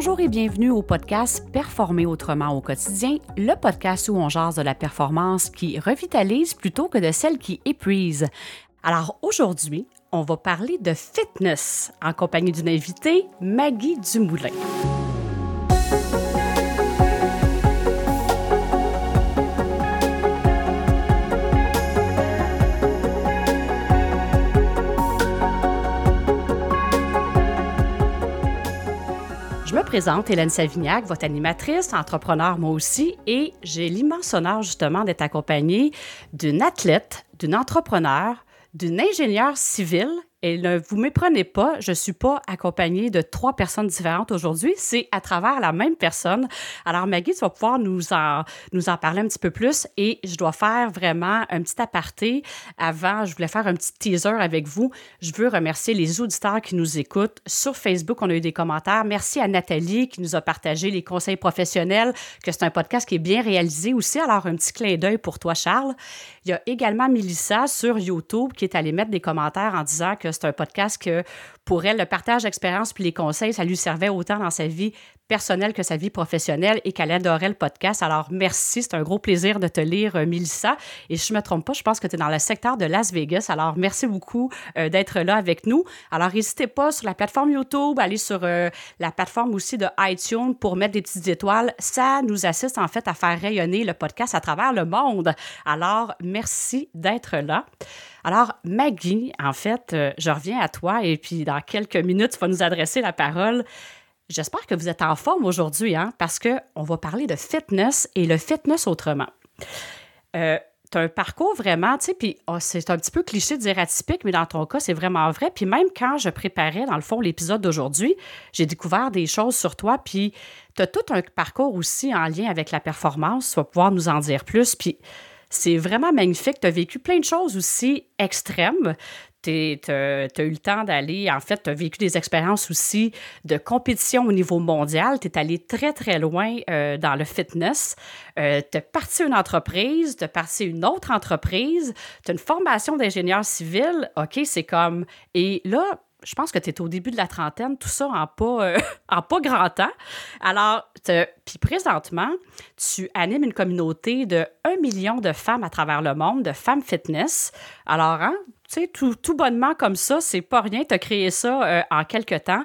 Bonjour et bienvenue au podcast Performer autrement au quotidien, le podcast où on jase de la performance qui revitalise plutôt que de celle qui épuise. Alors aujourd'hui, on va parler de fitness en compagnie d'une invitée, Maggie Dumoulin. Je me présente, Hélène Savignac, votre animatrice, entrepreneur moi aussi, et j'ai l'immense honneur justement d'être accompagnée d'une athlète, d'une entrepreneur, d'une ingénieure civile et ne vous méprenez pas, je ne suis pas accompagnée de trois personnes différentes aujourd'hui, c'est à travers la même personne. Alors Maggie, tu vas pouvoir nous en, nous en parler un petit peu plus et je dois faire vraiment un petit aparté avant, je voulais faire un petit teaser avec vous. Je veux remercier les auditeurs qui nous écoutent. Sur Facebook, on a eu des commentaires. Merci à Nathalie qui nous a partagé les conseils professionnels, que c'est un podcast qui est bien réalisé aussi. Alors un petit clin d'œil pour toi, Charles. Il y a également Milissa sur YouTube qui est allée mettre des commentaires en disant que c'est un podcast que pour elle, le partage d'expérience puis les conseils, ça lui servait autant dans sa vie personnelle que sa vie professionnelle et qu'elle adorait le podcast. Alors, merci. C'est un gros plaisir de te lire, euh, Mélissa. Et je ne me trompe pas, je pense que tu es dans le secteur de Las Vegas. Alors, merci beaucoup euh, d'être là avec nous. Alors, n'hésitez pas sur la plateforme YouTube, aller sur euh, la plateforme aussi de iTunes pour mettre des petites étoiles. Ça nous assiste en fait à faire rayonner le podcast à travers le monde. Alors, merci d'être là. Alors, Maggie, en fait, je reviens à toi et puis dans quelques minutes, tu vas nous adresser la parole. J'espère que vous êtes en forme aujourd'hui, hein, parce qu'on va parler de fitness et le fitness autrement. Euh, tu as un parcours vraiment, tu sais, puis oh, c'est un petit peu cliché de dire atypique, mais dans ton cas, c'est vraiment vrai. Puis même quand je préparais, dans le fond, l'épisode d'aujourd'hui, j'ai découvert des choses sur toi, puis tu tout un parcours aussi en lien avec la performance. Tu vas pouvoir nous en dire plus. Puis c'est vraiment magnifique. Tu as vécu plein de choses aussi extrêmes tu as, eu le temps d'aller, en fait, tu as vécu des expériences aussi de compétition au niveau mondial. Tu es allé très, très loin euh, dans le fitness. Euh, tu as parti une entreprise, tu as parti une autre entreprise, tu as une formation d'ingénieur civil. OK, c'est comme. Et là, je pense que tu es au début de la trentaine, tout ça en pas, euh, en grand temps. Alors, puis présentement, tu animes une communauté de 1 million de femmes à travers le monde, de femmes fitness. Alors, hein, tu sais, tout, bonnement comme ça, c'est pas rien. Tu as créé ça euh, en quelques temps.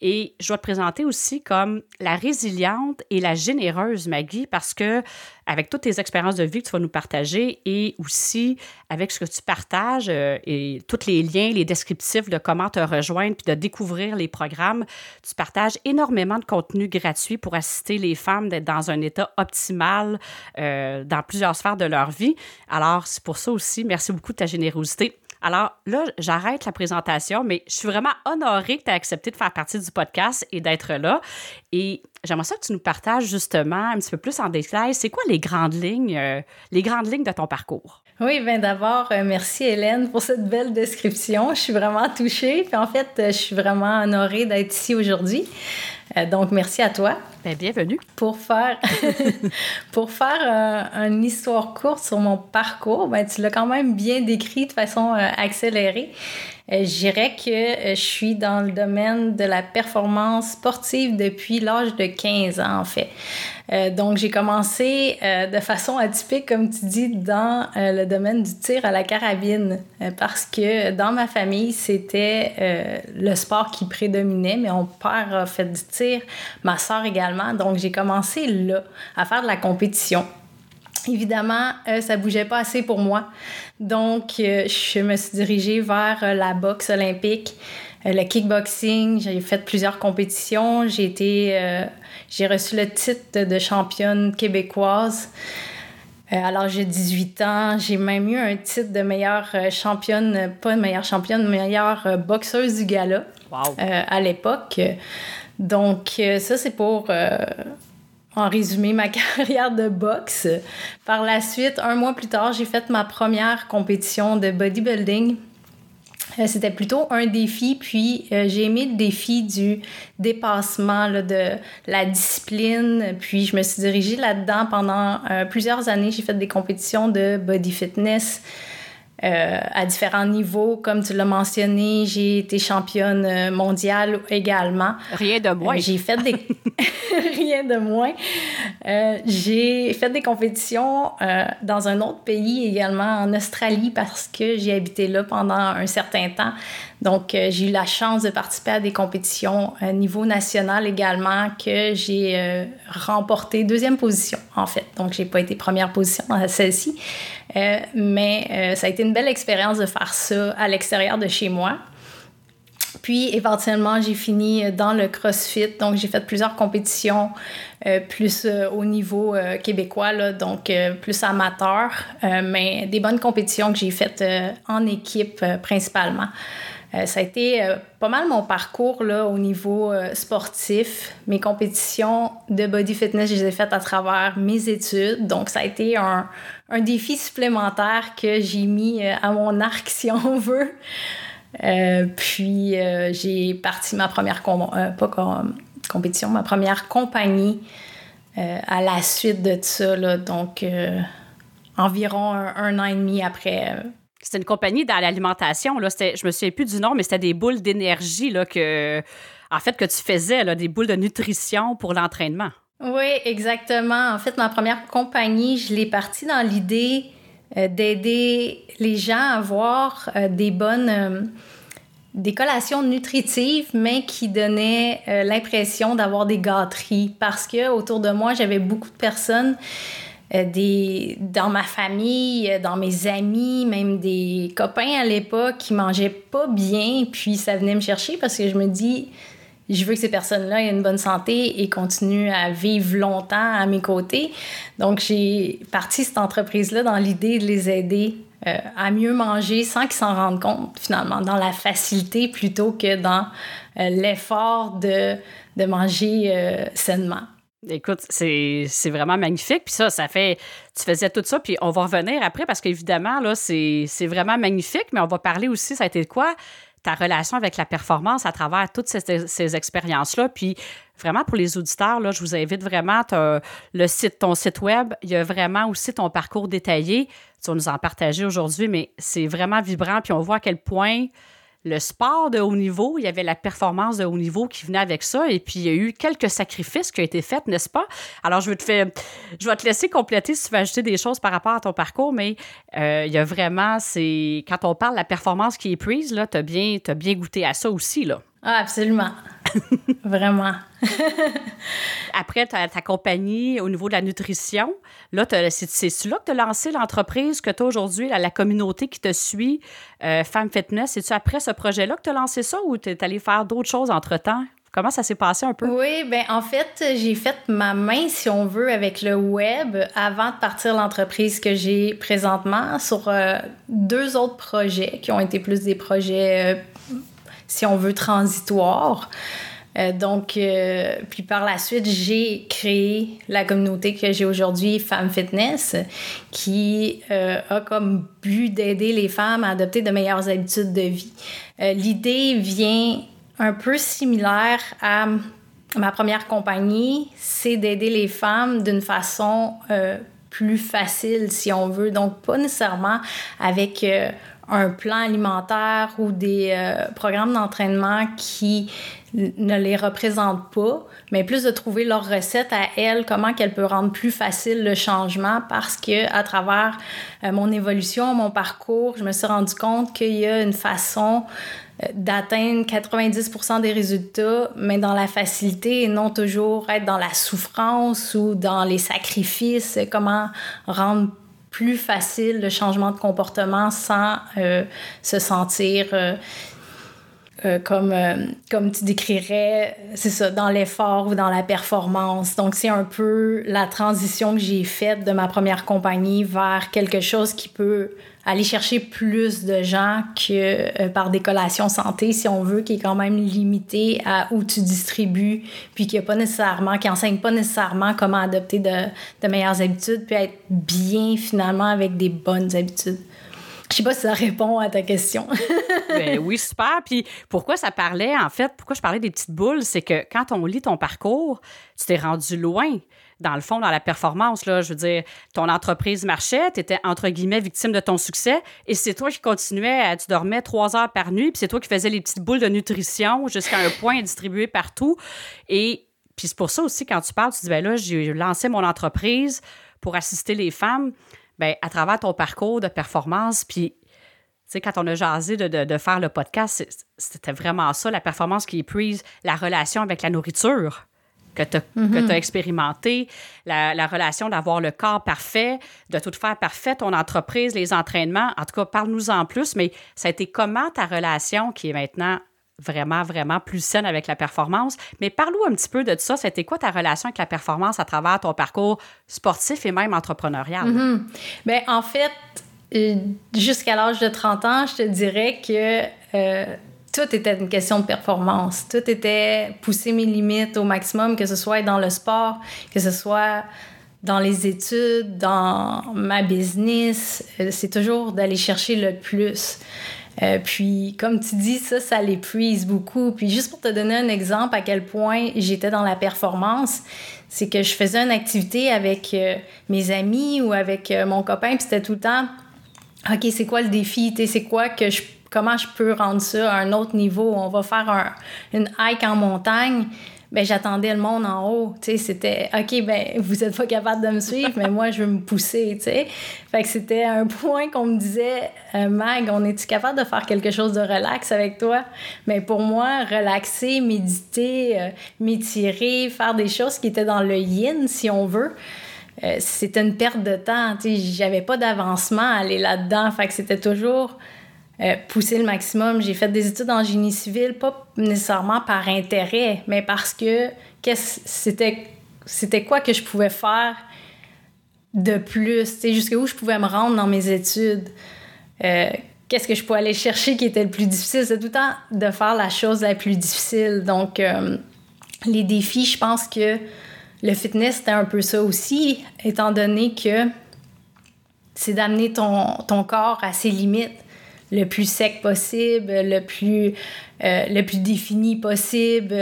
Et je vais te présenter aussi comme la résiliente et la généreuse Maggie parce que avec toutes tes expériences de vie que tu vas nous partager et aussi avec ce que tu partages euh, et tous les liens, les descriptifs de comment te rejoindre puis de découvrir les programmes, tu partages énormément de contenu gratuit pour assister les femmes d'être dans un état optimal euh, dans plusieurs sphères de leur vie. Alors, c'est pour ça aussi, merci beaucoup de ta générosité. Alors là, j'arrête la présentation, mais je suis vraiment honorée que tu aies accepté de faire partie du podcast et d'être là. Et j'aimerais ça que tu nous partages justement un petit peu plus en détail, c'est quoi les grandes lignes, euh, les grandes lignes de ton parcours? Oui, bien d'abord, euh, merci Hélène pour cette belle description. Je suis vraiment touchée. Puis en fait, euh, je suis vraiment honorée d'être ici aujourd'hui. Donc, merci à toi. Bien, bienvenue. Pour faire, pour faire une histoire courte sur mon parcours, ben, tu l'as quand même bien décrit de façon accélérée. Euh, je dirais que euh, je suis dans le domaine de la performance sportive depuis l'âge de 15 ans, en fait. Euh, donc, j'ai commencé de façon atypique, comme tu dis, dans le domaine du tir à la carabine, parce que dans ma famille, c'était le sport qui prédominait, mais mon père a fait du tir, ma soeur également. Donc, j'ai commencé là, à faire de la compétition. Évidemment, euh, ça bougeait pas assez pour moi. Donc, euh, je me suis dirigée vers euh, la boxe olympique, le kickboxing. J'ai fait plusieurs compétitions. J'ai été, j'ai reçu le titre de championne québécoise. l'âge de 18 ans, j'ai même eu un titre de meilleure championne, pas meilleure championne, meilleure boxeuse du gala à l'époque. Donc, ça, c'est pour en résumé ma carrière de boxe. Par la suite, un mois plus tard, j'ai fait ma première compétition de bodybuilding. Euh, c'était plutôt un défi, puis euh, j'ai aimé le défi du dépassement, de la discipline, puis je me suis dirigée là-dedans pendant euh, plusieurs années. J'ai fait des compétitions de body fitness, euh, à différents niveaux. Comme tu l'as mentionné, j'ai été championne euh, mondiale également. Rien de moins. j'ai fait des... Rien de moins. j'ai fait des compétitions dans un autre pays également, en Australie, parce que j'ai habité là pendant un certain temps. Donc, euh, j'ai eu la chance de participer à des compétitions à niveau national également que j'ai euh, remporté deuxième position, en fait. Donc, j'ai pas été première position dans celle-ci. Euh, mais ça a été une belle expérience de faire ça à l'extérieur de chez moi. Puis éventuellement, j'ai fini dans le CrossFit. Donc, j'ai fait plusieurs compétitions plus au niveau québécois, là, donc plus amateur, mais des bonnes compétitions que j'ai faites en équipe principalement. Euh, ça a été euh, pas mal mon parcours là, au niveau euh, sportif. Mes compétitions de body fitness, je les ai faites à travers mes études. Donc, ça a été un, un défi supplémentaire que j'ai mis à mon arc, si on veut. puis, j'ai parti ma première pas compétition, ma première compagnie à la suite de ça. Là, donc, environ un, un, an et demi après c'était une compagnie dans l'alimentation. Là, je me souviens plus du nom, mais c'était des boules d'énergie là, que, en fait, tu faisais, là, des boules de nutrition pour l'entraînement. Oui, exactement. En fait, ma première compagnie, je l'ai partie dans l'idée euh, d'aider les gens à avoir euh, des bonnes euh, des collations nutritives, mais qui donnaient l'impression d'avoir des gâteries. Parce que autour de moi, j'avais beaucoup de personnes des, dans ma famille, euh, dans mes amis, même des copains à l'époque qui mangeaient pas bien, puis ça venait me chercher parce que je me dis, je veux que ces personnes-là aient une bonne santé et continuent à vivre longtemps à mes côtés. Donc, j'ai parti cette entreprise-là dans l'idée de les aider euh, à mieux manger sans qu'ils s'en rendent compte, finalement, dans la facilité plutôt que dans l'effort de manger sainement. Écoute, c'est vraiment magnifique. Puis ça, ça fait. Tu faisais tout ça, puis on va revenir après parce qu'évidemment, là, c'est vraiment magnifique, mais on va parler aussi, ça a été quoi? Ta relation avec la performance à travers toutes ces, ces expériences-là. Puis vraiment, pour les auditeurs, là, je vous invite vraiment, le site, ton site web, il y a vraiment aussi ton parcours détaillé. Tu vas nous en partager aujourd'hui, mais c'est vraiment vibrant. Puis on voit à quel point le sport de haut niveau, il y avait la performance de haut niveau qui venait avec ça, et puis il y a eu quelques sacrifices qui ont été faits, n'est-ce pas? Alors, je vais, te faire, je vais te laisser compléter si tu veux ajouter des choses par rapport à ton parcours, mais euh, il y a vraiment, c'est quand on parle de la performance qui est prise, tu as bien, as bien goûté à ça aussi, là. Ah, absolument. Vraiment. Après, ta, ta compagnie au niveau de la nutrition, là, c'est là que tu as lancé l'entreprise que tu as aujourd'hui, la, communauté qui te suit, euh, Femme Fitness? C'est-tu après ce projet-là que tu as lancé ça ou tu es allé faire d'autres choses entre-temps? Comment ça s'est passé un peu? Oui, bien, en fait, j'ai fait ma main, si on veut, avec le web avant de partir l'entreprise que j'ai présentement sur euh, deux autres projets qui ont été plus des projets, euh, si on veut, transitoires. Euh, donc, euh, puis par la suite, j'ai créé la communauté que j'ai aujourd'hui, Femme Fitness, qui euh, a comme but d'aider les femmes à adopter de meilleures habitudes de vie. L'idée vient un peu similaire à ma première compagnie, c'est d'aider les femmes d'une façon plus facile, si on veut. Donc, pas nécessairement avec un plan alimentaire ou des programmes d'entraînement qui ne les représente pas, mais plus de trouver leur recette à elle, comment qu'elle peut rendre plus facile le changement parce que à travers euh, mon évolution, mon parcours, je me suis rendu compte qu'il y a une façon euh, d'atteindre 90% des résultats, mais dans la facilité et non toujours être dans la souffrance ou dans les sacrifices, comment rendre plus facile le changement de comportement sans euh, se sentir euh, comme, euh, comme tu décrirais, c'est ça, dans l'effort ou dans la performance. Donc, c'est un peu la transition que j'ai faite de ma première compagnie vers quelque chose qui peut aller chercher plus de gens que euh, par des collations santé, si on veut, qui est quand même limité à où tu distribues, puis qui a pas nécessairement, qui enseigne pas nécessairement comment adopter de, de meilleures habitudes, puis être bien finalement avec des bonnes habitudes. Je sais pas si ça répond à ta question. ben oui, super. Puis pourquoi ça parlait, en fait, pourquoi je parlais des petites boules, c'est que quand on lit ton parcours, tu t'es rendu loin. Dans le fond, dans la performance, là, je veux dire, ton entreprise marchait, tu étais, entre guillemets, victime de ton succès, et c'est toi qui continuais, à, tu dormais trois heures par nuit, puis c'est toi qui faisais les petites boules de nutrition jusqu'à un point distribué partout. Et puis c'est pour ça aussi, quand tu parles, tu dis, ben là, j'ai lancé mon entreprise pour assister les femmes, ben à travers ton parcours de performance, puis tu sais, quand on a jasé de, de, faire le podcast, c'était vraiment ça, la performance qui est prise, la relation avec la nourriture que tu as, mm-hmm. expérimenté, la, la relation d'avoir le corps parfait, de tout faire parfait, ton entreprise, les entraînements. En tout cas, parle-nous en plus, mais ça a été comment ta relation qui est maintenant vraiment, vraiment plus saine avec la performance? Mais parle-nous un petit peu de ça. C'était quoi ta relation avec la performance à travers ton parcours sportif et même entrepreneurial? Mm-hmm. Bien, en fait, euh, jusqu'à l'âge de 30 ans, je te dirais que euh, tout était une question de performance. Tout était pousser mes limites au maximum, que ce soit dans le sport, que ce soit dans les études, dans ma business. Euh, c'est toujours d'aller chercher le plus. puis, comme tu dis, ça, ça l'épuise beaucoup. Puis, juste pour te donner un exemple à quel point j'étais dans la performance, c'est que je faisais une activité avec mes amis ou avec mon copain, puis c'était tout le temps OK, c'est quoi le défi? C'est quoi que je, comment je peux rendre ça à un autre niveau? On va faire un, une hike en montagne. Ben, j'attendais le monde en haut. C'était OK, ben, vous êtes pas capable de me suivre, mais moi, je veux me pousser. Fait que c'était un point qu'on me disait euh, Mag, on est-tu capable de faire quelque chose de relax avec toi? Mais pour moi, relaxer, méditer, euh, m'étirer, faire des choses qui étaient dans le yin, si on veut, euh, c'était une perte de temps. J'avais pas d'avancement à aller là-dedans. Fait que c'était toujours euh, pousser le maximum. J'ai fait des études en génie civil, pas nécessairement par intérêt, mais parce que c'était quoi que je pouvais faire de plus, jusqu'où je pouvais me rendre dans mes études? Euh, qu'est-ce que je pouvais aller chercher qui était le plus difficile? C'est tout le temps de faire la chose la plus difficile. Donc, les défis, je pense que le fitness, c'était un peu ça aussi, étant donné que c'est d'amener ton, ton, corps à ses limites le plus sec possible, le plus, euh, le plus défini possible.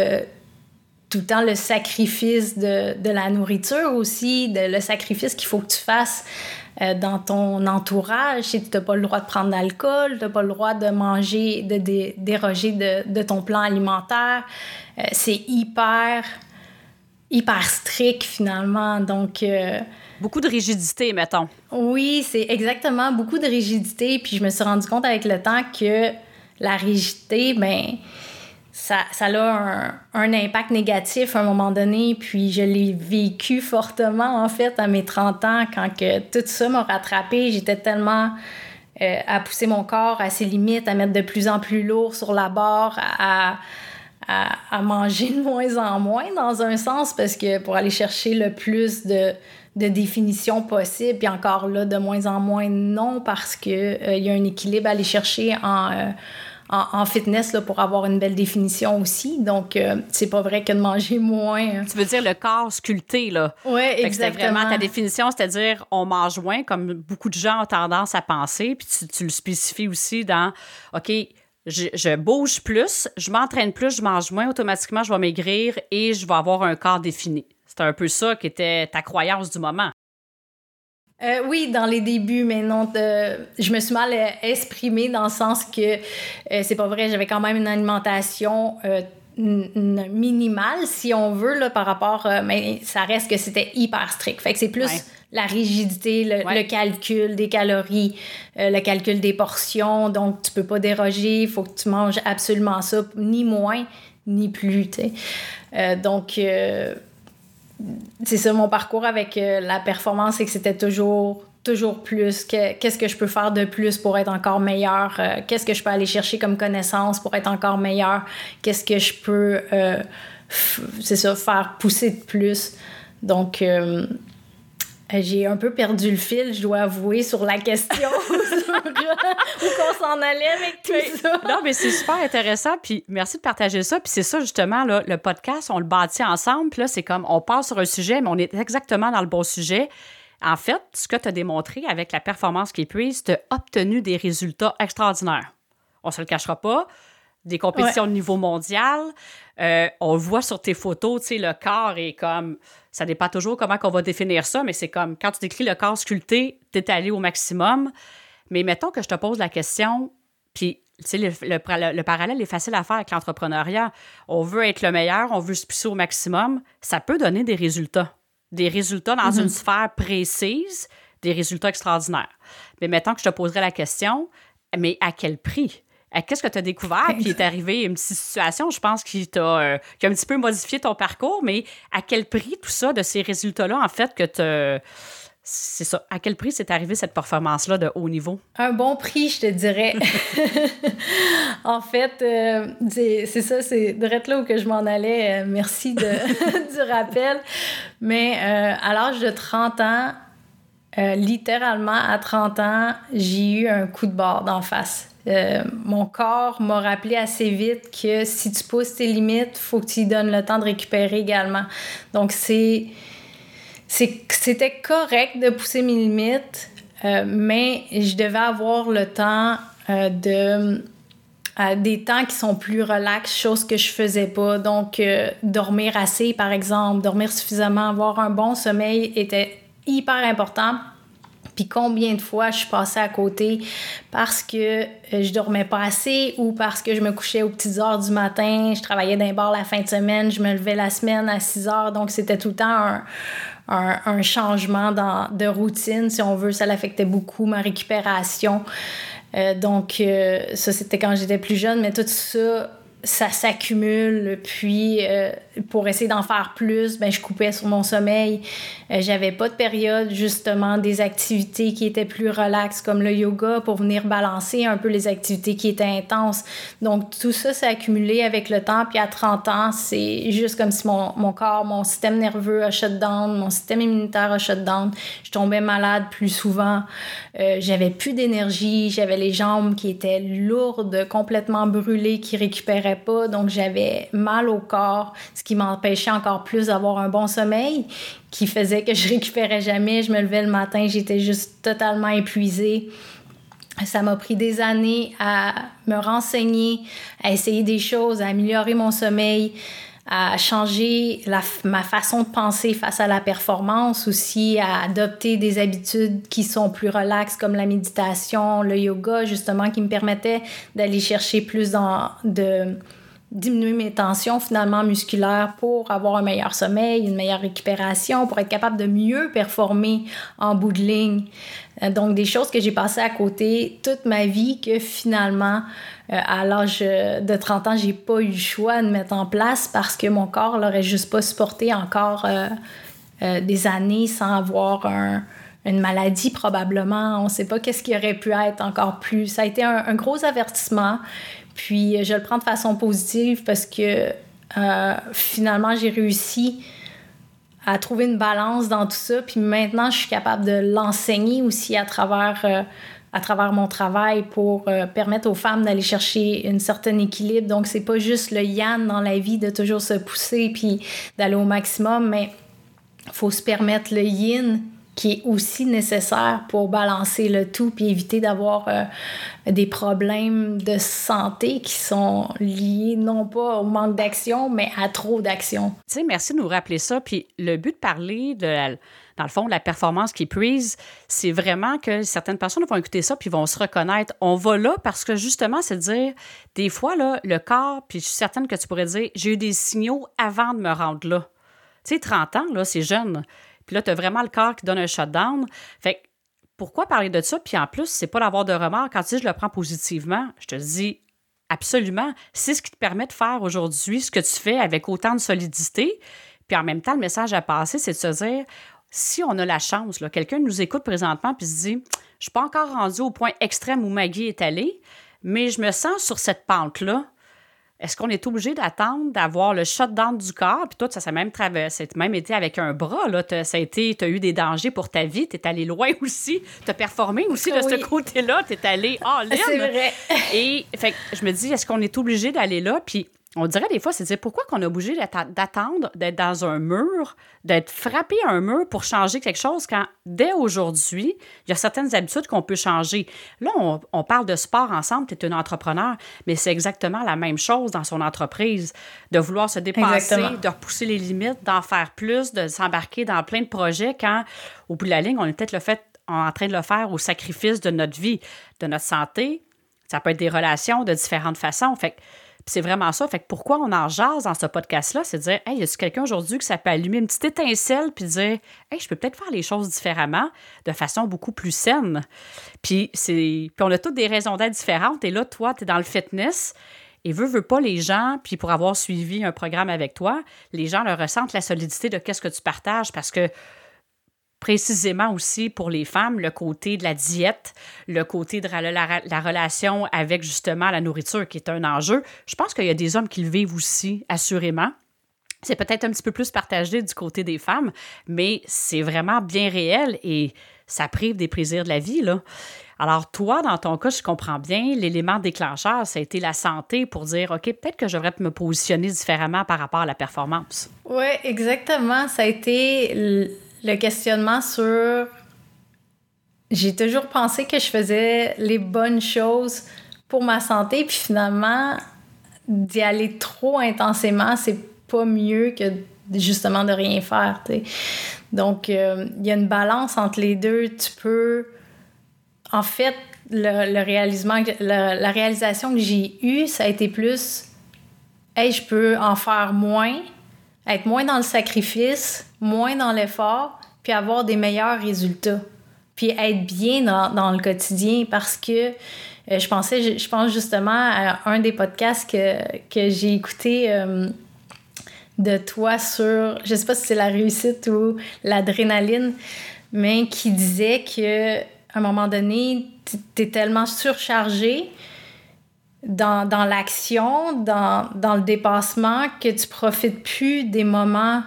tout le temps le sacrifice de, de la nourriture aussi, le sacrifice qu'il faut que tu fasses euh, dans ton entourage. Si tu n'as pas le droit de prendre d'alcool, tu n'as pas le droit de manger, de, déroger de, de, ton plan alimentaire. Euh, c'est hyper hyper strict finalement. Donc. Euh, beaucoup de rigidité, mettons. Oui, c'est exactement beaucoup de rigidité. Puis je me suis rendu compte avec le temps que la rigidité, ben ça, ça a un, un, impact négatif à un moment donné. Puis je l'ai vécu fortement, en fait, à mes 30 ans, quand que tout ça m'a rattrapé. J'étais tellement euh, à pousser mon corps à ses limites, à mettre de plus en plus lourd sur la barre, à à, manger de moins en moins dans un sens parce que pour aller chercher le plus de, de définitions possibles, puis encore là, de moins en moins non parce qu'il euh, y a un équilibre à aller chercher en, euh, en, fitness là, pour avoir une belle définition aussi. Donc, euh, c'est pas vrai que de manger moins. Hein. Tu veux dire le corps sculpté, là? Oui, exactement. vraiment ta définition, c'est-à-dire on mange moins, comme beaucoup de gens ont tendance à penser, puis tu, tu le spécifies aussi dans, OK, je, bouge plus, je m'entraîne plus, je mange moins, automatiquement, je vais maigrir et je vais avoir un corps défini. C'était un peu ça qui était ta croyance du moment. Euh, oui, dans les débuts, mais non, je me suis mal euh, exprimée dans le sens que euh, c'est pas vrai, j'avais quand même une alimentation minimale, si on veut, là, par rapport, mais ça reste que c'était hyper strict. Fait que c'est plus la rigidité, le, calcul des calories, euh, le calcul des portions. Donc, tu peux pas déroger. Il faut que tu manges absolument ça, ni moins, ni plus. Euh, donc, euh, c'est ça mon parcours avec la performance, c'est que c'était toujours toujours plus, qu'est-ce que je peux faire de plus pour être encore meilleur, qu'est-ce que je peux aller chercher comme connaissance pour être encore meilleur, qu'est-ce que je peux, c'est ça, faire pousser de plus. Donc, euh, j'ai un peu perdu le fil, je dois avouer, sur la question où qu'on s'en allait avec tout ça. Non, mais c'est super intéressant. Puis merci de partager ça. Puis c'est ça, justement, là, le podcast, on le bâtit ensemble. Puis là, c'est comme on part sur un sujet, mais on est exactement dans le bon sujet. En fait, ce que tu as démontré avec la performance qui est prise, tu as obtenu des résultats extraordinaires. On se le cachera pas. des compétitions de niveau mondial. Euh, on le voit sur tes photos, tu sais, le corps est comme. Ça dépend toujours comment on va définir ça, mais c'est comme quand tu décris le corps sculpté, tu es allé au maximum. Mais mettons que je te pose la question, puis tu sais, le, le, parallèle est facile à faire avec l'entrepreneuriat. On veut être le meilleur, on veut se pousser au maximum. Ça peut donner des résultats. Des résultats dans une mhm. sphère précise, des résultats extraordinaires. Mais mettons que je te poserais la question, mais à quel prix? Qu'est-ce que tu as découvert qui est arrivé une petite situation, je pense, qui, t'a, euh, qui a un petit peu modifié ton parcours, mais à quel prix tout ça, de ces résultats-là, en fait, que tu c'est ça. À quel prix c'est arrivé cette performance-là de haut niveau? Un bon prix, je te dirais. en fait, euh, c'est ça, c'est direct là où que je m'en allais. Euh, merci de, du rappel. Mais à l'âge de 30 ans, littéralement à 30 ans, j'ai eu un coup de barre d'en face. Euh, mon corps m'a rappelé assez vite que si tu pousses tes limites, faut que tu lui donnes le temps de récupérer également. Donc, c'était correct de pousser mes limites, euh, mais je devais avoir le temps euh, de des temps qui sont plus relax, chose que je faisais pas. Donc, dormir assez, par exemple, dormir suffisamment, avoir un bon sommeil était hyper important puis combien de fois je suis passée à côté parce que euh, je dormais pas assez ou parce que je me couchais aux petites heures du matin, je travaillais d'un bar la fin de semaine, je me levais la semaine à 6 heures. Donc, c'était tout le temps un, un, changement dans, de routine, si on veut. Ça l'affectait beaucoup ma récupération. Euh, donc, euh, ça, c'était quand j'étais plus jeune, mais tout ça ça s'accumule. Puis, euh, pour essayer d'en faire plus, ben, je coupais sur mon sommeil. Euh, j'avais pas de période, justement, des activités qui étaient plus relaxes, comme le yoga, pour venir balancer un peu les activités qui étaient intenses. Donc, tout ça s'est accumulé avec le temps. Puis, à 30 ans, c'est juste comme si mon, mon, corps, mon système nerveux a shut down, mon système immunitaire a shut down. Je tombais malade plus souvent. Euh, j'avais plus d'énergie. J'avais les jambes qui étaient lourdes, complètement brûlées, qui récupéraient pas, donc j'avais mal au corps, ce qui m'empêchait encore plus d'avoir un bon sommeil, qui faisait que je récupérais jamais. Je me levais le matin, j'étais juste totalement épuisée. Ça m'a pris des années à me renseigner, à essayer des choses, à améliorer mon sommeil, à changer ma façon de penser face à la performance, aussi à adopter des habitudes qui sont plus relaxes comme la méditation, le yoga, justement, qui me permettaient d'aller chercher plus dans, de diminuer mes tensions finalement musculaires pour avoir un meilleur sommeil, une meilleure récupération, pour être capable de mieux performer en bout de ligne. Euh, donc des choses que j'ai passées à côté toute ma vie que finalement euh, à l'âge de 30 ans, j'ai pas eu le choix de mettre en place parce que mon corps l'aurait juste pas supporté encore euh, des années sans avoir une maladie probablement. On ne sait pas qu'est-ce qui aurait pu être encore plus. Ça a été un gros avertissement. Puis euh, je le prends de façon positive parce que euh, finalement, j'ai réussi à trouver une balance dans tout ça. Puis maintenant, je suis capable de l'enseigner aussi à travers, euh, à travers mon travail pour permettre aux femmes d'aller chercher un certain équilibre. Donc, c'est pas juste le yan dans la vie de toujours se pousser puis d'aller au maximum, mais faut se permettre le yin qui est aussi nécessaire pour balancer le tout puis éviter d'avoir euh, des problèmes de santé qui sont liés non pas au manque d'action, mais à trop d'action. Tu sais, merci de nous rappeler ça. Puis le but de parler de, dans le fond, la performance qui prise, c'est vraiment que certaines personnes vont écouter ça puis vont se reconnaître. On va là parce que justement, c'est de dire, des fois, là, le corps, puis je suis certaine que tu pourrais dire, j'ai eu des signaux avant de me rendre là. Tu sais, 30 ans, là, c'est jeune. Puis là, tu as vraiment le corps qui donne un shutdown. Fait que pourquoi parler de ça? Puis en plus, c'est pas d'avoir de remords. Quand tu dis je le prends positivement, je te dis absolument, c'est ce qui te permet de faire aujourd'hui ce que tu fais avec autant de solidité. Puis en même temps, le message à passer, c'est de se dire si on a la chance, quelqu'un nous écoute présentement puis se dit je suis pas encore rendu au point extrême où Maggie est allée, mais je me sens sur cette pente-là. Est-ce qu'on est obligé d'attendre d'avoir le shutdown du corps? Puis toi, ça s'est même traversé, même été avec un bras, là. ça a été, tu as eu des dangers pour ta vie, tu es allé loin aussi, tu as performé aussi de ce côté-là, tu es allé en ligne. C'est vrai. Et fait, je me dis, est-ce qu'on est obligé d'aller là? Puis on dirait des fois, c'est dire pourquoi qu'on a bougé d'attendre d'être dans un mur, d'être frappé à un mur pour changer quelque chose quand dès aujourd'hui, il y a certaines habitudes qu'on peut changer. Là, on, parle de sport ensemble, tu es un entrepreneur, mais c'est exactement la même chose dans son entreprise, de vouloir se dépasser, de repousser les limites, d'en faire plus, de s'embarquer dans plein de projets quand, au bout de la ligne, on est peut-être le fait, en train de le faire au sacrifice de notre vie, de notre santé. Ça peut être des relations de différentes façons. Fait c'est vraiment ça. Fait que pourquoi on en jase dans ce podcast-là, c'est de dire, hey, y a quelqu'un aujourd'hui que ça peut allumer une petite étincelle puis dire, hey, je peux peut-être faire les choses différemment, de façon beaucoup plus saine? Puis, c'est... puis on a toutes des raisons d'être différentes. Et là, toi, tu es dans le fitness. Et veut, veut pas les gens, puis pour avoir suivi un programme avec toi, les gens le ressentent la solidité de qu'est-ce que tu partages parce que précisément aussi pour les femmes, le côté de la diète, le côté de la, relation avec justement la nourriture qui est un enjeu. Je pense qu'il y a des hommes qui le vivent aussi, assurément. C'est peut-être un petit peu plus partagé du côté des femmes, mais c'est vraiment bien réel et ça prive des plaisirs de la vie. Là. Alors, toi, dans ton cas, je comprends bien, l'élément déclencheur, ça a été la santé pour dire, OK, peut-être que je devrais me positionner différemment par rapport à la performance. Oui, exactement. Ça a été le questionnement sur... J'ai toujours pensé que je faisais les bonnes choses pour ma santé, puis finalement, d'y aller trop intensément, c'est pas mieux que justement de rien faire. Donc, euh, il y a une balance entre les deux. Tu peux. En fait, le, réalisement, la réalisation que j'ai eue, ça a été plus Hey, je peux en faire moins, être moins dans le sacrifice, moins dans l'effort, puis avoir des meilleurs résultats. Puis être bien dans, le quotidien parce que euh, je pensais, je, pense justement à un des podcasts que, que j'ai écouté euh, de toi sur, je sais pas si c'est la réussite ou l'adrénaline, mais qui disait que à un moment donné, tu es tellement surchargé dans, dans l'action, dans, dans, le dépassement, que tu profites plus des moments,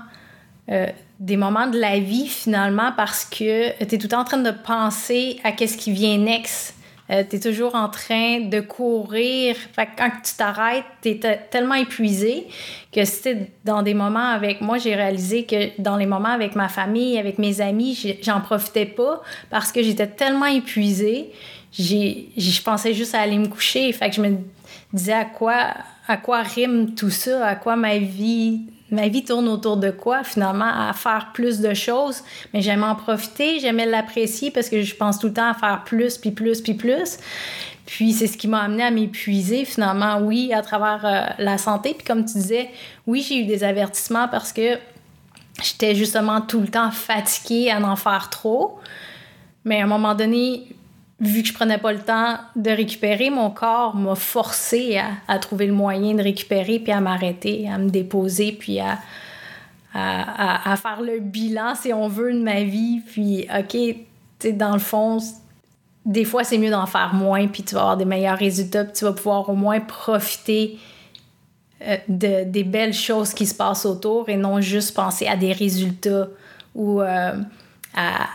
euh, des moments de la vie finalement parce que tu es tout en train de penser à qu'est-ce qui vient next. Euh, tu es toujours en train de courir. Fait que quand tu t'arrêtes, tu es tellement épuisé que c'était dans des moments avec moi, j'ai réalisé que dans les moments avec ma famille, avec mes amis, j'en profitais pas parce que j'étais tellement épuisée. Je pensais juste à aller me coucher. Fait que je me disais à quoi, à quoi rime tout ça, à quoi ma vie ma vie tourne autour de quoi finalement à faire plus de choses mais j'aimais en profiter j'aimais l'apprécier parce que je pense tout le temps à faire plus puis plus puis plus. Puis c'est ce qui m'a amené à m'épuiser finalement oui à travers euh, la santé. Puis comme tu disais oui j'ai eu des avertissements parce que j'étais justement tout le temps fatiguée à en faire trop. Mais à un moment donné vu que je prenais pas le temps de récupérer, mon corps m'a forcé à, trouver le moyen de récupérer, puis à m'arrêter, à me déposer, puis à, à, faire le bilan, si on veut, de ma vie. Puis, OK, tu dans le fond, des fois, c'est mieux d'en faire moins, puis tu vas avoir des meilleurs résultats, puis tu vas pouvoir au moins profiter euh, de, des belles choses qui se passent autour et non juste penser à des résultats ou euh, à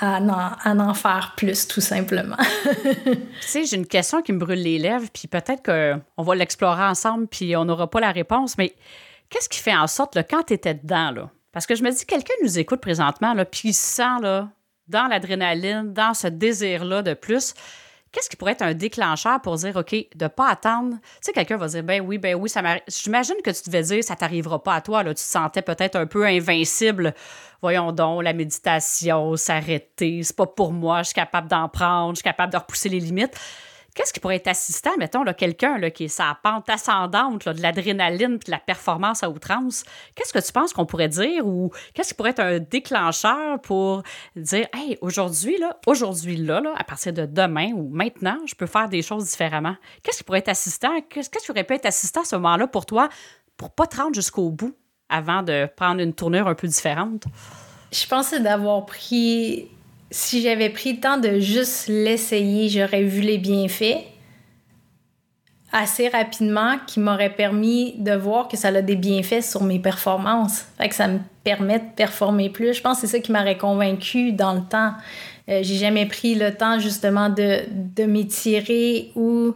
à en, en, faire plus, tout simplement. tu sais, j'ai une question qui me brûle les lèvres, puis peut-être qu'on va l'explorer ensemble, puis on n'aura pas la réponse, mais qu'est-ce qui fait en sorte, là, quand tu étais dedans, là? Parce que je me dis, quelqu'un nous écoute présentement, là, puis il sent, là, dans l'adrénaline, dans ce désir-là de plus, qu'est-ce qui pourrait être un déclencheur pour dire, OK, de ne pas attendre? Tu sais, quelqu'un va dire, ben oui, ben oui, ça m'arrive. J'imagine que tu devais dire, ça t'arrivera pas à toi, là. Tu te sentais peut-être un peu invincible voyons donc, la méditation, s'arrêter, c'est pas pour moi, je suis capable d'en prendre, je suis capable de repousser les limites. Qu'est-ce qui pourrait être assistant, mettons, quelqu'un qui est sa pente ascendante, de l'adrénaline puis de la performance à outrance? Qu'est-ce que tu penses qu'on pourrait dire ou qu'est-ce qui pourrait être un déclencheur pour dire, hey, aujourd'hui, là, aujourd'hui, là, à partir de demain ou maintenant, je peux faire des choses différemment? Qu'est-ce qui pourrait être assistant? Qu'est-ce qui aurait pu être assistant à ce moment-là pour toi pour pas te rendre jusqu'au bout? Avant de prendre une tournure un peu différente? Je pensais d'avoir pris. Si j'avais pris le temps de juste l'essayer, j'aurais vu les bienfaits assez rapidement qui m'auraient permis de voir que ça a des bienfaits sur mes performances. Fait que ça me permet de performer plus. Je pense que c'est ça qui m'aurait convaincu dans le temps. Euh, j'ai jamais pris le temps justement de, de m'étirer ou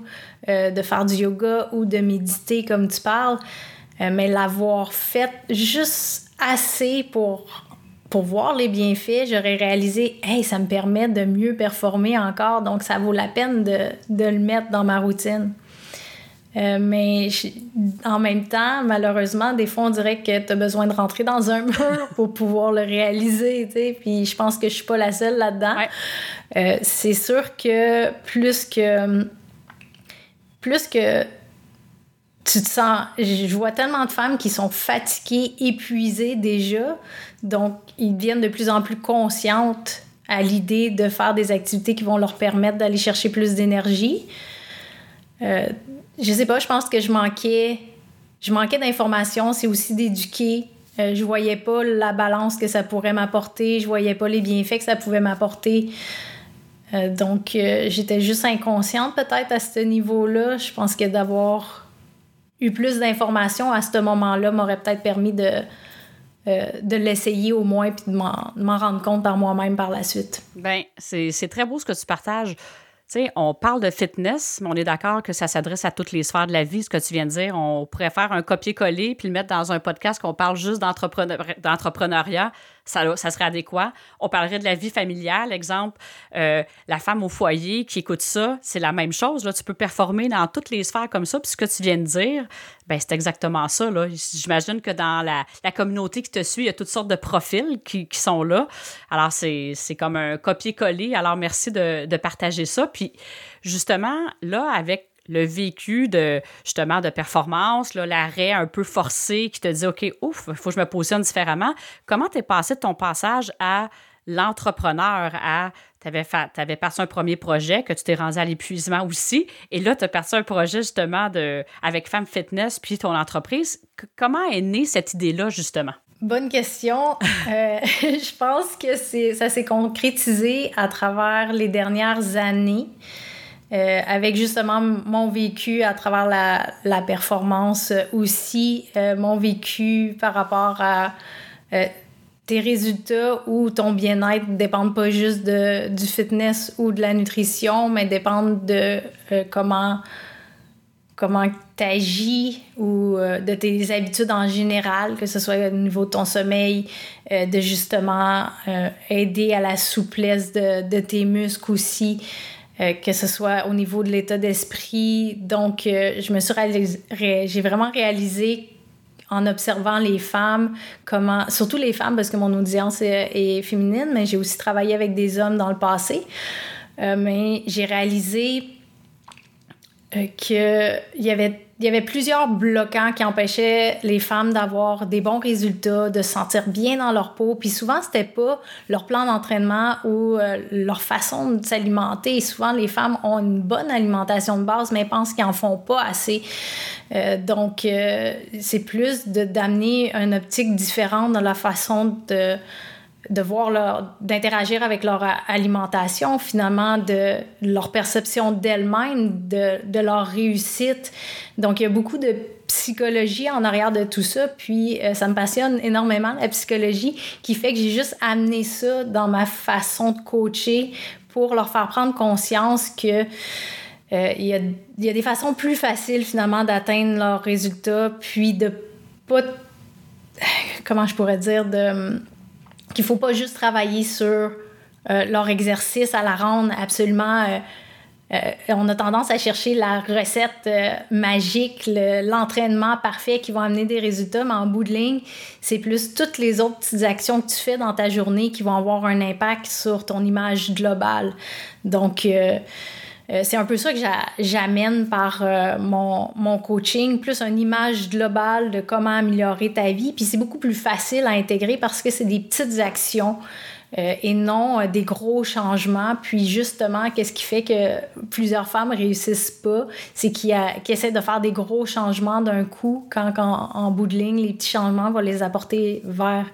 euh, de faire du yoga ou de méditer comme tu parles, mais l'avoir fait juste assez pour, pour voir les bienfaits, j'aurais réalisé, hey, ça me permet de mieux performer encore, donc ça vaut la peine de, de le mettre dans ma routine. Euh, mais en même temps, malheureusement, des fois, on dirait que tu as besoin de rentrer dans un mur pour pouvoir le réaliser. sais. Puis je pense que je suis pas la seule là-dedans. Euh, c'est sûr que plus que. Plus que tu te sens. Je vois tellement de femmes qui sont fatiguées, épuisées déjà. Donc, ils deviennent de plus en plus conscientes à l'idée de faire des activités qui vont leur permettre d'aller chercher plus d'énergie. Euh, je sais pas, je pense que je manquais, je manquais d'informations, c'est aussi d'éduquer. Euh, je voyais pas la balance que ça pourrait m'apporter, je voyais pas les bienfaits que ça pouvait m'apporter. Euh, donc, euh, j'étais juste inconsciente peut-être à ce niveau-là. Je pense que d'avoir eu plus d'informations à ce moment-là m'aurait peut-être permis de, de l'essayer au moins puis de m'en rendre compte par moi-même par la suite. Bien, c'est très beau ce que tu partages on parle de fitness, mais on est d'accord que ça s'adresse à toutes les sphères de la vie, ce que tu viens de dire. On pourrait faire un copier-coller puis le mettre dans un podcast qu'on parle juste d'entrepreneuriat ça, serait adéquat. On parlerait de la vie familiale, exemple, euh, la femme au foyer qui écoute ça, c'est la même chose. Là, tu peux performer dans toutes les sphères comme ça. Puis ce que tu viens de dire, ben, c'est exactement ça. J'imagine que dans la, la, communauté qui te suit, il y a toutes sortes de profils qui, qui sont là. Alors, c'est comme un copier-coller. Alors, merci de, de partager ça. Puis, justement, là, avec le vécu de justement de performance, l'arrêt un peu forcé qui te dit OK, ouf, il faut que je me positionne différemment. Comment t'es passé de ton passage à l'entrepreneur à tu avais, avais parti un premier projet que tu t'es rendu à l'épuisement aussi et là tu as parti un projet justement de avec Femme Fitness puis ton entreprise comment est née cette idée là justement? Bonne question. Euh, je pense que ça s'est concrétisé à travers les dernières années. Euh, avec justement mon vécu à travers la, performance aussi, euh, mon vécu par rapport à euh, tes résultats ou ton bien-être dépendent pas juste de, du fitness ou de la nutrition, mais dépendent de comment comment tu agis ou de tes habitudes en général, que ce soit au niveau de ton sommeil, de justement aider à la souplesse de, de tes muscles aussi. Euh, que ce soit au niveau de l'état d'esprit. Donc, euh, je me suis j'ai vraiment réalisé en observant les femmes, comment, surtout les femmes, parce que mon audience est, féminine, mais j'ai aussi travaillé avec des hommes dans le passé. Euh, mais j'ai réalisé qu'il y avait il y avait plusieurs bloquants qui empêchaient les femmes d'avoir des bons résultats, de se sentir bien dans leur peau. Puis souvent, c'était pas leur plan d'entraînement ou euh, leur façon de s'alimenter. Souvent, les femmes ont une bonne alimentation de base, mais pensent qu'ils en font pas assez. Euh, donc, euh, c'est plus d'amener une optique différente dans la façon de de voir leur, d'interagir avec leur alimentation, finalement, de leur perception d'elles-mêmes, de, de, leur réussite. Donc, il y a beaucoup de psychologie en arrière de tout ça. Puis, euh, ça me passionne énormément, la psychologie, qui fait que j'ai juste amené ça dans ma façon de coacher pour leur faire prendre conscience que euh, il, y a, y a des façons plus faciles, finalement, d'atteindre leurs résultats, puis de pas... Comment je pourrais dire? De qu'il faut pas juste travailler sur euh, leur exercice à la rendre absolument. Euh, euh, on a tendance à chercher la recette magique, l'entraînement parfait qui va amener des résultats, mais en bout de ligne, c'est plus toutes les autres petites actions que tu fais dans ta journée qui vont avoir un impact sur ton image globale. Donc, c'est un peu ça que j'amène par euh, mon, coaching, plus une image globale de comment améliorer ta vie. Puis c'est beaucoup plus facile à intégrer parce que c'est des petites actions. Euh, et non des gros changements. Puis justement, qu'est-ce qui fait que plusieurs femmes réussissent pas, c'est qu'ils essaient de faire des gros changements d'un coup, quand, quand, en bout de ligne, les petits changements vont les apporter vers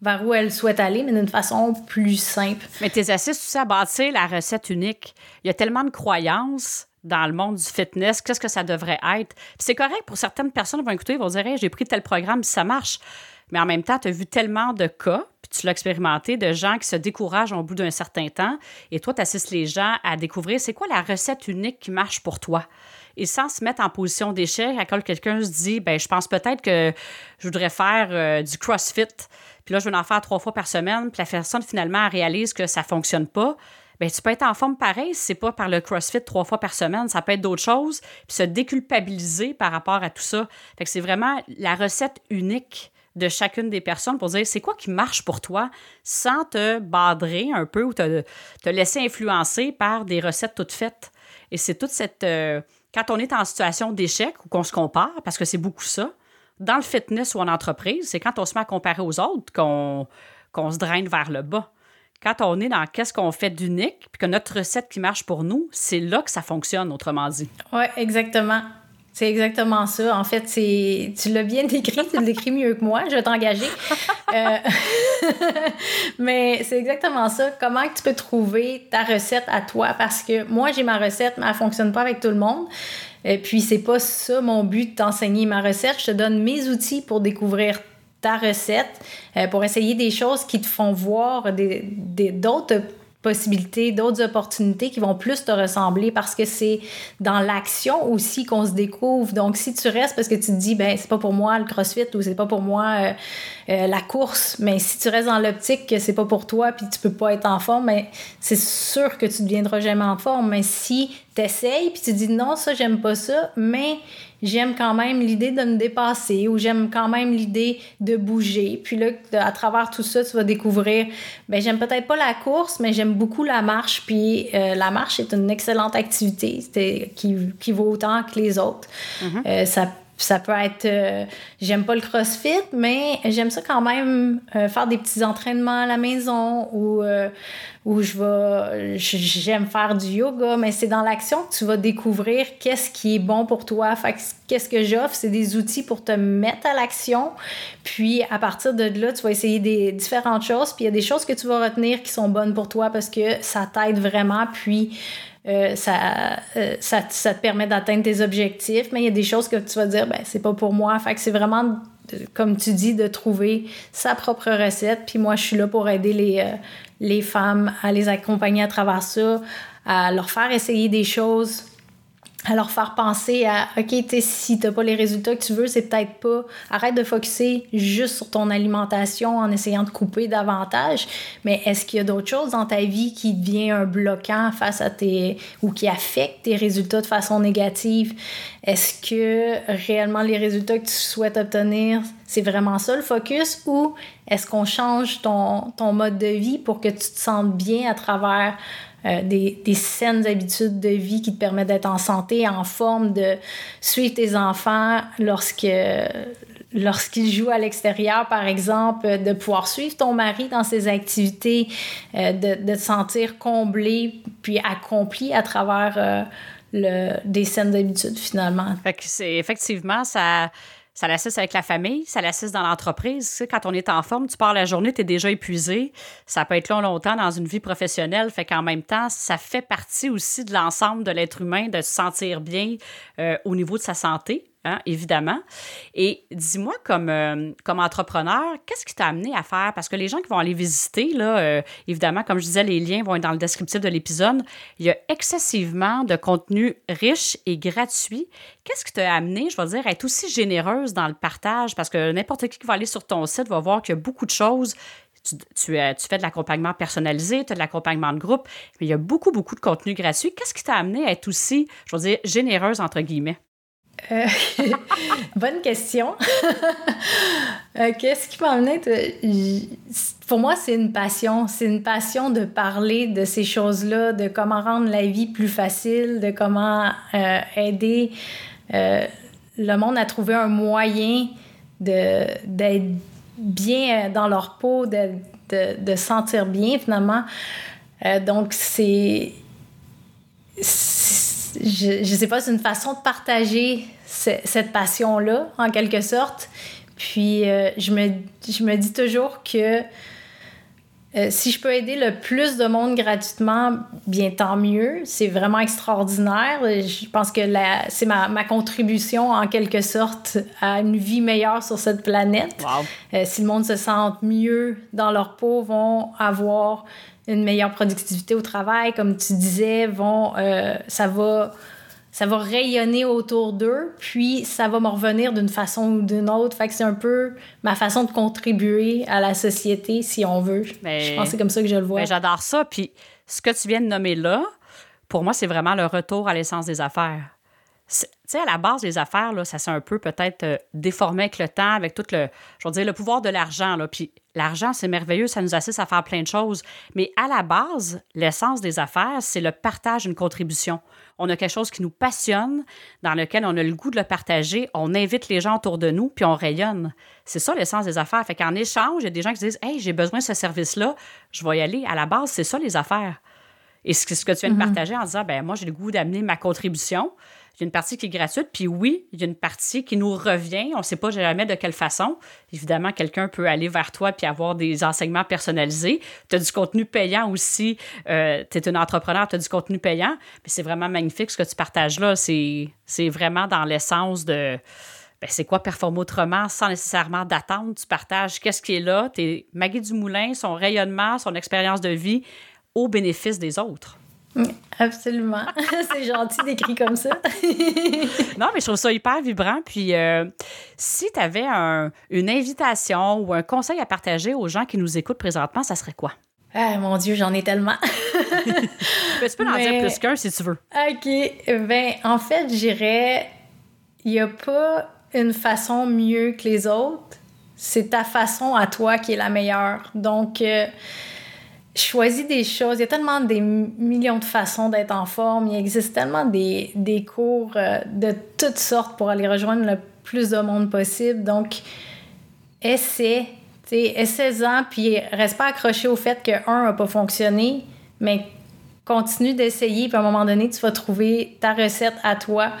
vers où elle souhaite aller, mais d'une façon plus simple. Mais tes assistes aussi à bâtir la recette unique. Il y a tellement de croyances dans le monde du fitness, qu'est-ce que ça devrait être? C'est correct pour certaines personnes vont écouter, ils vont dire j'ai pris tel programme, ça marche. Mais en même temps, tu as vu tellement de cas, puis tu l'as expérimenté, de gens qui se découragent au bout d'un certain temps. Et toi, tu assistes les gens à découvrir c'est quoi la recette unique qui marche pour toi? Et sans se mettre en position d'échec, à quand quelqu'un se dit ben je pense peut-être que je voudrais faire euh, du CrossFit, puis là, je veux en faire trois fois par semaine, puis la personne finalement réalise que ça ne fonctionne pas. Bien, tu peux être en forme pareil c'est pas par le CrossFit trois fois par semaine, ça peut être d'autres choses, puis se déculpabiliser par rapport à tout ça. Fait que c'est vraiment la recette unique de chacune des personnes pour dire c'est quoi qui marche pour toi sans te badrer un peu ou te, te laisser influencer par des recettes toutes faites? Et c'est toute cette... Euh, quand on est en situation d'échec ou qu'on se compare, parce que c'est beaucoup ça, dans le fitness ou en entreprise, c'est quand on se met à comparer aux autres qu'on se draine vers le bas. Quand on est dans qu'est-ce qu'on fait d'unique, puis que notre recette qui marche pour nous, c'est là que ça fonctionne, autrement dit. Oui, exactement. C'est exactement ça. En fait, c'est tu l'as bien décrit, tu l'écris mieux que moi, je vais t'engager. Euh, mais c'est exactement ça. Comment tu peux trouver ta recette à toi? Parce que moi, j'ai ma recette, mais elle ne fonctionne pas avec tout le monde. Et puis, c'est pas ça mon but de t'enseigner ma recette. Je te donne mes outils pour découvrir ta recette, euh, pour essayer des choses qui te font voir d'autres des, d'autres possibilités, d'autres opportunités qui vont plus te ressembler parce que c'est dans l'action aussi qu'on se découvre. Donc, si tu restes parce que tu te dis, ben, c'est pas pour moi le crossfit ou c'est pas pour moi euh, euh, la course, mais si tu restes dans l'optique que c'est pas pour toi puis tu peux pas être en forme, ben, c'est sûr que tu deviendras jamais en forme. Mais si tu essayes puis tu dis, non, ça, j'aime pas ça, mais j'aime quand même l'idée de me dépasser ou j'aime quand même l'idée de bouger. Puis là, à travers tout ça, tu vas découvrir, ben j'aime peut-être pas la course, mais j'aime beaucoup la marche. Puis euh, la marche est une excellente activité qui, qui vaut autant que les autres. Mm-hmm. Euh, ça ça peut être, euh, j'aime pas le crossfit, mais j'aime ça quand même euh, faire des petits entraînements à la maison ou euh, où je vais, j'aime faire du yoga, mais c'est dans l'action que tu vas découvrir qu'est-ce qui est bon pour toi. Qu'est-ce que j'offre, c'est des outils pour te mettre à l'action. Puis à partir de là, tu vas essayer des différentes choses. Puis il y a des choses que tu vas retenir qui sont bonnes pour toi parce que ça t'aide vraiment. Puis euh, euh, ça, ça, te permet d'atteindre tes objectifs, mais il y a des choses que tu vas dire, ben, c'est pas pour moi. Fait que c'est vraiment, comme tu dis, de trouver sa propre recette. Puis moi, je suis là pour aider les, euh, les femmes à les accompagner à travers ça, à leur faire essayer des choses leur faire penser à OK, si t'as pas les résultats que tu veux, c'est peut-être pas. Arrête de focuser juste sur ton alimentation en essayant de couper davantage. Mais est-ce qu'il y a d'autres choses dans ta vie qui devient un bloquant face à tes. ou qui affectent tes résultats de façon négative? Est-ce que réellement les résultats que tu souhaites obtenir, c'est vraiment ça le focus? Ou est-ce qu'on change ton, ton mode de vie pour que tu te sentes bien à travers euh, des, des, saines habitudes de vie qui te permettent d'être en santé, en forme, de suivre tes enfants lorsque lorsqu'ils jouent à l'extérieur, par exemple, de pouvoir suivre ton mari dans ses activités, euh, de, te sentir comblé puis accompli à travers euh, le, des saines habitudes, finalement. Fait que effectivement, ça ça l'assiste avec la famille, ça l'assiste dans l'entreprise. Quand on est en forme, tu pars la journée, tu es déjà épuisé. Ça peut être long, longtemps dans une vie professionnelle. Fait qu'en même temps, ça fait partie aussi de l'ensemble de l'être humain de se sentir bien euh, au niveau de sa santé. Hein, évidemment. Et dis-moi, comme, euh, comme entrepreneur, qu'est-ce qui t'a amené à faire? Parce que les gens qui vont aller visiter, là, euh, évidemment, comme je disais, les liens vont être dans le descriptif de l'épisode. Il y a excessivement de contenu riche et gratuit. Qu'est-ce qui t'a amené, je vais dire, à être aussi généreuse dans le partage? Parce que n'importe qui qui va aller sur ton site va voir qu'il y a beaucoup de choses tu, tu, tu, fais de l'accompagnement personnalisé, tu as de l'accompagnement de groupe, mais il y a beaucoup, beaucoup de contenu gratuit. Qu'est-ce qui t'a amené à être aussi, je veux dire, généreuse, entre guillemets? Euh, bonne question. Euh, qu'est-ce qui m'a amené? Pour moi, c'est une passion. C'est une passion de parler de ces choses-là, de comment rendre la vie plus facile, de comment euh, aider le monde à trouver un moyen d'être bien dans leur peau, de, de, de sentir bien finalement. donc, c'est je, je sais pas, c'est une façon de partager cette passion-là, en quelque sorte. Puis euh, je, me, je me dis toujours que euh, si je peux aider le plus de monde gratuitement, bien tant mieux. C'est vraiment extraordinaire. Je pense que c'est ma, ma, contribution en quelque sorte à une vie meilleure sur cette planète. Euh, si le monde se sent mieux dans leur peau, vont avoir une meilleure productivité au travail, comme tu disais, vont, euh, ça va ça va rayonner autour d'eux, puis ça va me revenir d'une façon ou d'une autre. Fait que c'est un peu ma façon de contribuer à la société, si on veut. je pense que c'est comme ça que je le vois. Ben, j'adore ça. Puis ce que tu viens de nommer là, pour moi, c'est vraiment le retour à l'essence des affaires. Tu sais, à la base des affaires, là, ça s'est un peu peut-être euh, déformé avec le temps, avec tout le, je veux dire, le pouvoir de l'argent. Là. Puis l'argent, c'est merveilleux, ça nous assiste à faire plein de choses. Mais à la base, l'essence des affaires, c'est le partage d'une contribution. On a quelque chose qui nous passionne, dans lequel on a le goût de le partager, on invite les gens autour de nous, puis on rayonne. C'est ça l'essence des affaires. Fait qu'en échange, il y a des gens qui disent Hey, j'ai besoin de ce service-là, je vais y aller. À la base, c'est ça les affaires. Et ce que tu viens de mm-hmm. partager en disant, ben moi, j'ai le goût d'amener ma contribution. Il y a une partie qui est gratuite, puis oui, il y a une partie qui nous revient. On ne sait pas jamais de quelle façon. Évidemment, quelqu'un peut aller vers toi puis avoir des enseignements personnalisés. Tu as du contenu payant aussi. Euh, tu es un entrepreneur, tu as du contenu payant. Mais c'est vraiment magnifique ce que tu partages là. C'est vraiment dans l'essence de. Ben, c'est quoi performer autrement sans nécessairement d'attendre? Tu partages qu'est-ce qui est là. Tu es Maggie Dumoulin, son rayonnement, son expérience de vie au bénéfice des autres. Absolument. c'est gentil d'écrire comme ça. non, mais je trouve ça hyper vibrant. Puis, euh, si tu avais une invitation ou un conseil à partager aux gens qui nous écoutent présentement, ça serait quoi? Ah, mon Dieu, j'en ai tellement. tu peux en dire plus qu'un si tu veux. OK. Ben, en fait, j'irais. Il n'y a pas une façon mieux que les autres. C'est ta façon à toi qui est la meilleure. Donc, euh, choisis des choses. Il y a tellement des millions de façons d'être en forme. Il existe tellement des, des cours euh, de toutes sortes pour aller rejoindre le plus de monde possible. Donc, essaie. Essaie-en, puis reste pas accroché au fait que un n'a pas fonctionné, mais continue d'essayer, puis à un moment donné, tu vas trouver ta recette à toi.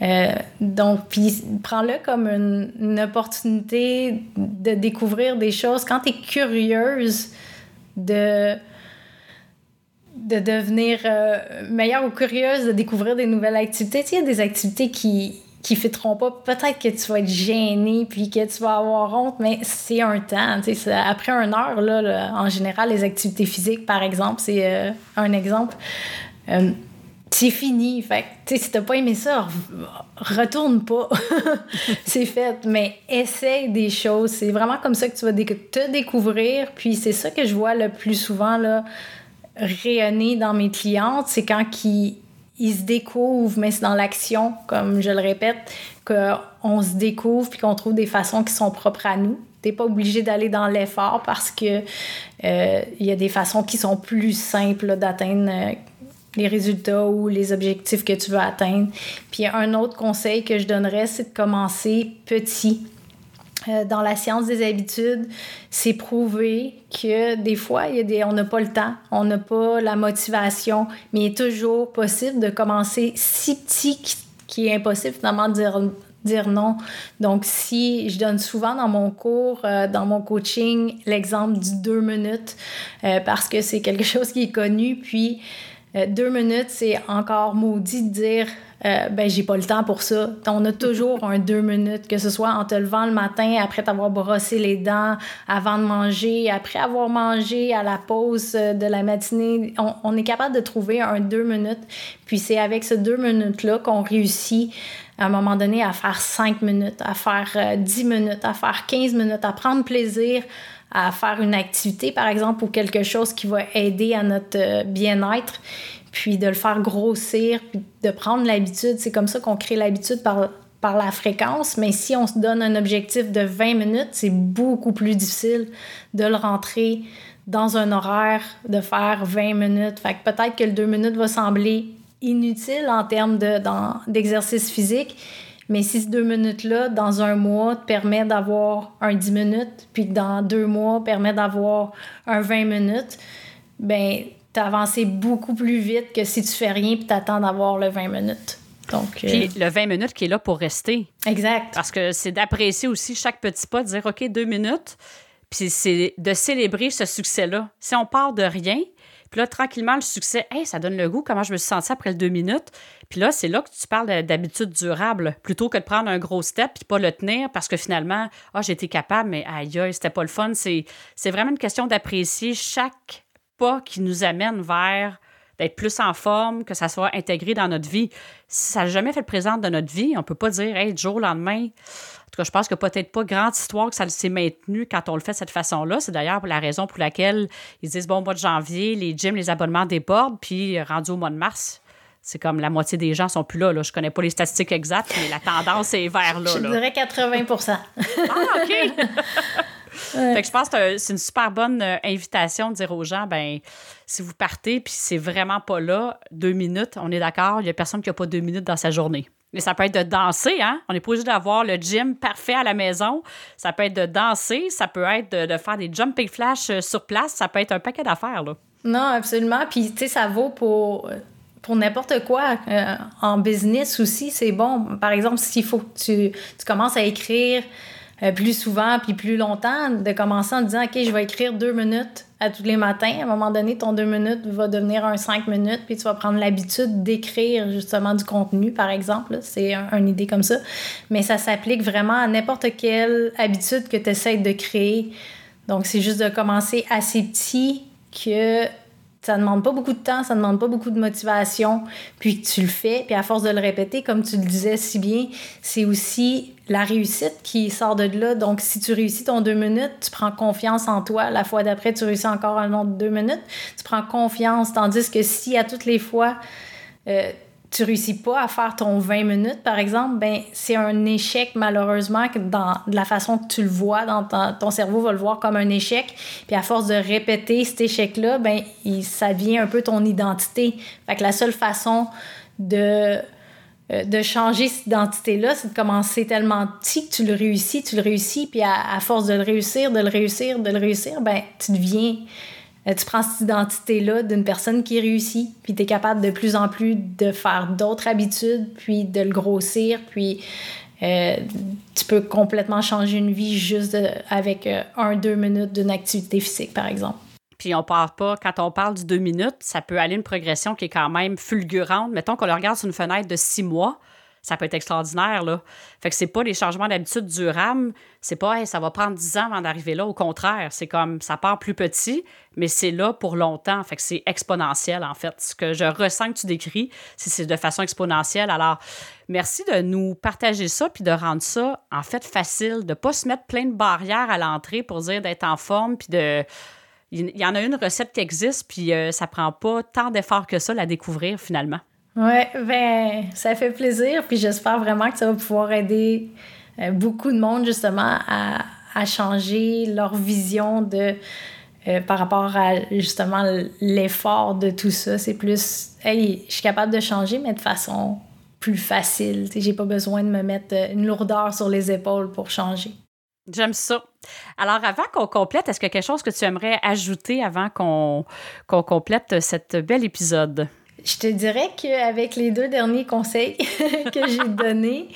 Euh, donc, puis prends-le comme une, une, opportunité de découvrir des choses. Quand tu es curieuse, de de devenir euh, meilleure ou curieuse, de découvrir des nouvelles activités. il y a des activités qui qui fitteront pas. Peut-être que tu vas être gêné puis que tu vas avoir honte, mais c'est un temps. Après une heure, là, en général, les activités physiques, par exemple, c'est euh, un exemple. Euh, c'est fini. Fait que, si t'as pas aimé ça, retourne pas. c'est fait. Mais essaye des choses. C'est vraiment comme ça que tu vas te découvrir. Puis c'est ça que je vois le plus souvent là, rayonner dans mes clientes. C'est quand ils, ils se découvrent, mais c'est dans l'action, comme je le répète, qu'on se découvre puis qu'on trouve des façons qui sont propres à nous. T'es pas obligé d'aller dans l'effort parce que euh, il y a des façons qui sont plus simples d'atteindre euh, les résultats ou les objectifs que tu veux atteindre. Puis un autre conseil que je donnerais, c'est de commencer petit. Euh, dans la science des habitudes, c'est prouvé que des fois, il y a des, on n'a pas le temps, on n'a pas la motivation, mais il est toujours possible de commencer si petit qu'il est impossible finalement de dire, dire non. Donc, si je donne souvent dans mon cours, euh, dans mon coaching, l'exemple du deux minutes, euh, parce que c'est quelque chose qui est connu, puis euh, deux minutes, c'est encore maudit de dire euh, ben j'ai pas le temps pour ça. On a toujours un deux minutes, que ce soit en te levant le matin, après t'avoir brossé les dents, avant de manger, après avoir mangé, à la pause euh, de la matinée. On, est capable de trouver un deux minutes. Puis c'est avec ce deux minutes-là qu'on réussit à un moment donné à faire cinq minutes, à faire dix minutes, à faire quinze minutes, à prendre plaisir à faire une activité, par exemple, ou quelque chose qui va aider à notre euh, bien-être, puis de le faire grossir, puis de prendre l'habitude. C'est comme ça qu'on crée l'habitude par, par la fréquence, mais si on se donne un objectif de 20 minutes, c'est beaucoup plus difficile de le rentrer dans un horaire, de faire 20 minutes. Fait que peut-être que le 2 minutes va sembler inutile en termes d'exercice physique, mais si ces deux minutes-là, dans un mois, te permet d'avoir un 10 minutes, puis dans deux mois, permet d'avoir un 20 minutes, ben as avancé beaucoup plus vite que si tu fais rien puis attends d'avoir le 20 minutes. Donc, puis euh, le 20 minutes qui est là pour rester. Exact. Parce que c'est d'apprécier aussi chaque petit pas, de dire OK, deux minutes, Puis c'est de célébrer ce succès-là. Si on part de rien, puis là, tranquillement, le succès, hey, ça donne le goût, comment je me suis sentie après le deux minutes. Puis là, c'est là que tu parles d'habitude durable, plutôt que de prendre un gros step puis pas le tenir parce que finalement, ah, été capable, mais aïe, aïe, c'était pas le fun. C'est vraiment une question d'apprécier chaque pas qui nous amène vers d'être plus en forme, que ça soit intégré dans notre vie. Si ça n'a jamais fait le présent de notre vie, on ne peut pas dire, hey, du jour au lendemain. En tout cas, je pense que peut-être pas grande histoire que ça s'est maintenu quand on le fait de cette façon-là. C'est d'ailleurs la raison pour laquelle ils disent, bon, au mois de janvier, les gyms, les abonnements débordent, puis rendu au mois de mars, c'est comme la moitié des gens sont plus là. là. Je connais pas les statistiques exactes, mais la tendance est vers là. Je dirais 80% Ah, OK! Fait que je pense que c'est une super bonne euh, invitation de dire aux gens, ben si vous partez puis c'est vraiment pas là, deux minutes, on est d'accord, il y a personne qui a pas deux minutes dans sa journée. Mais ça peut être de danser, hein? On n'est pas obligé d'avoir le gym parfait à la maison. Ça peut être de danser, ça peut être de, faire des jumping flash euh, sur place. Ça peut être un paquet d'affaires, là. Non, absolument. Puis, tu sais, ça vaut pour, pour n'importe quoi. Euh, en business aussi, c'est bon. Par exemple, s'il faut que tu, tu commences à écrire euh, plus souvent puis plus longtemps, de commencer en disant, OK, je vais écrire deux minutes à tous les matins. À un moment donné, ton deux minutes va devenir un cinq minutes, puis tu vas prendre l'habitude d'écrire justement du contenu, par exemple. C'est une idée comme ça. Mais ça s'applique vraiment à n'importe quelle habitude que tu essaies de créer. Donc, c'est juste de commencer assez petit que ça demande pas beaucoup de temps, ça demande pas beaucoup de motivation, puis tu le fais, puis à force de le répéter, comme tu le disais si bien, c'est aussi la réussite qui sort de là. Donc, si tu réussis ton deux minutes, tu prends confiance en toi. La fois d'après, tu réussis encore un autre deux minutes, tu prends confiance. Tandis que si à toutes les fois, euh, tu réussis pas à faire ton 20 minutes, par exemple, ben c'est un échec malheureusement dans de la façon que tu le vois, dans ton, cerveau va le voir comme un échec. Puis à force de répéter cet échec-là, ben ça devient un peu ton identité. Fait que la seule façon de euh, de changer cette identité-là, c'est de commencer tellement petit que tu le réussis, tu le réussis, puis à, force de le réussir, de le réussir, de le réussir, ben tu deviens, tu prends cette identité-là d'une personne qui réussit, puis tu es capable de plus en plus de faire d'autres habitudes, puis de le grossir, puis euh, tu peux complètement changer une vie juste avec un, deux minutes d'une activité physique, par exemple. Puis on part pas, quand on parle du deux minutes, ça peut aller une progression qui est quand même fulgurante. Mettons qu'on le regarde sur une fenêtre de six mois, ça peut être extraordinaire, là. Fait que c'est pas les changements d'habitude durables, c'est pas, ça va prendre dix ans avant d'arriver là. Au contraire, c'est comme, ça part plus petit, mais c'est là pour longtemps. Fait que c'est exponentiel, en fait. Ce que je ressens que tu décris, c'est de façon exponentielle. Alors, merci de nous partager ça puis de rendre ça, en fait, facile, de pas se mettre plein de barrières à l'entrée pour dire d'être en forme puis de il y en a une recette qui existe, puis euh, ça prend pas tant d'efforts que ça la découvrir finalement. Oui, ben ça fait plaisir, puis j'espère vraiment que ça va pouvoir aider euh, beaucoup de monde justement à, changer leur vision de euh, par rapport à justement l'effort de tout ça. C'est plus, hey, je suis capable de changer, mais de façon plus facile. J'ai pas besoin de me mettre une lourdeur sur les épaules pour changer. J'aime ça. Alors, avant qu'on complète, est-ce qu'il y a quelque chose que tu aimerais ajouter avant qu'on complète cet bel épisode? Je te dirais qu'avec les deux derniers conseils que j'ai donnés,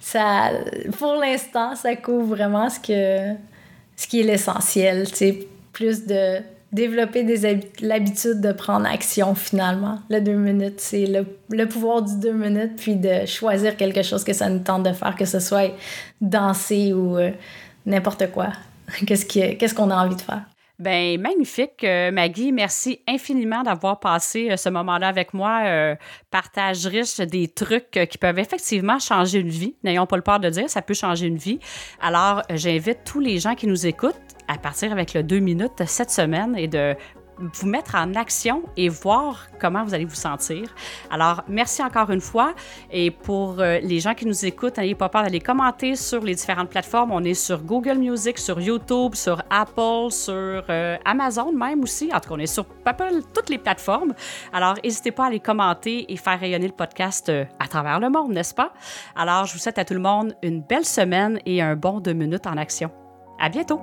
ça, pour l'instant, ça couvre vraiment ce, que, ce qui est l'essentiel. C'est plus de développer l'habitude de prendre action finalement. Le deux minutes, c'est le, pouvoir du deux minutes, puis de choisir quelque chose que ça nous tente de faire, que ce soit danser ou euh, n'importe quoi. Qu'est-ce qu'on a envie de faire? Ben magnifique, euh, Maggie. Merci infiniment d'avoir passé euh, ce moment-là avec moi. Euh, partage riche des trucs qui peuvent effectivement changer une vie. N'ayons pas le peur de dire, ça peut changer une vie. Alors, j'invite tous les gens qui nous écoutent à partir avec le deux minutes cette semaine et de vous mettre en action et voir comment vous allez vous sentir. Alors, merci encore une fois. Et pour euh, les gens qui nous écoutent, n'ayez pas peur d'aller commenter sur les différentes plateformes. On est sur Google Music, sur YouTube, sur Apple, sur euh, Amazon même aussi. En tout cas, on est sur Apple, toutes les plateformes. Alors, n'hésitez pas à aller commenter et faire rayonner le podcast euh, à travers le monde, n'est-ce pas? Alors, je vous souhaite à tout le monde une belle semaine et un bon deux minutes en action. À bientôt!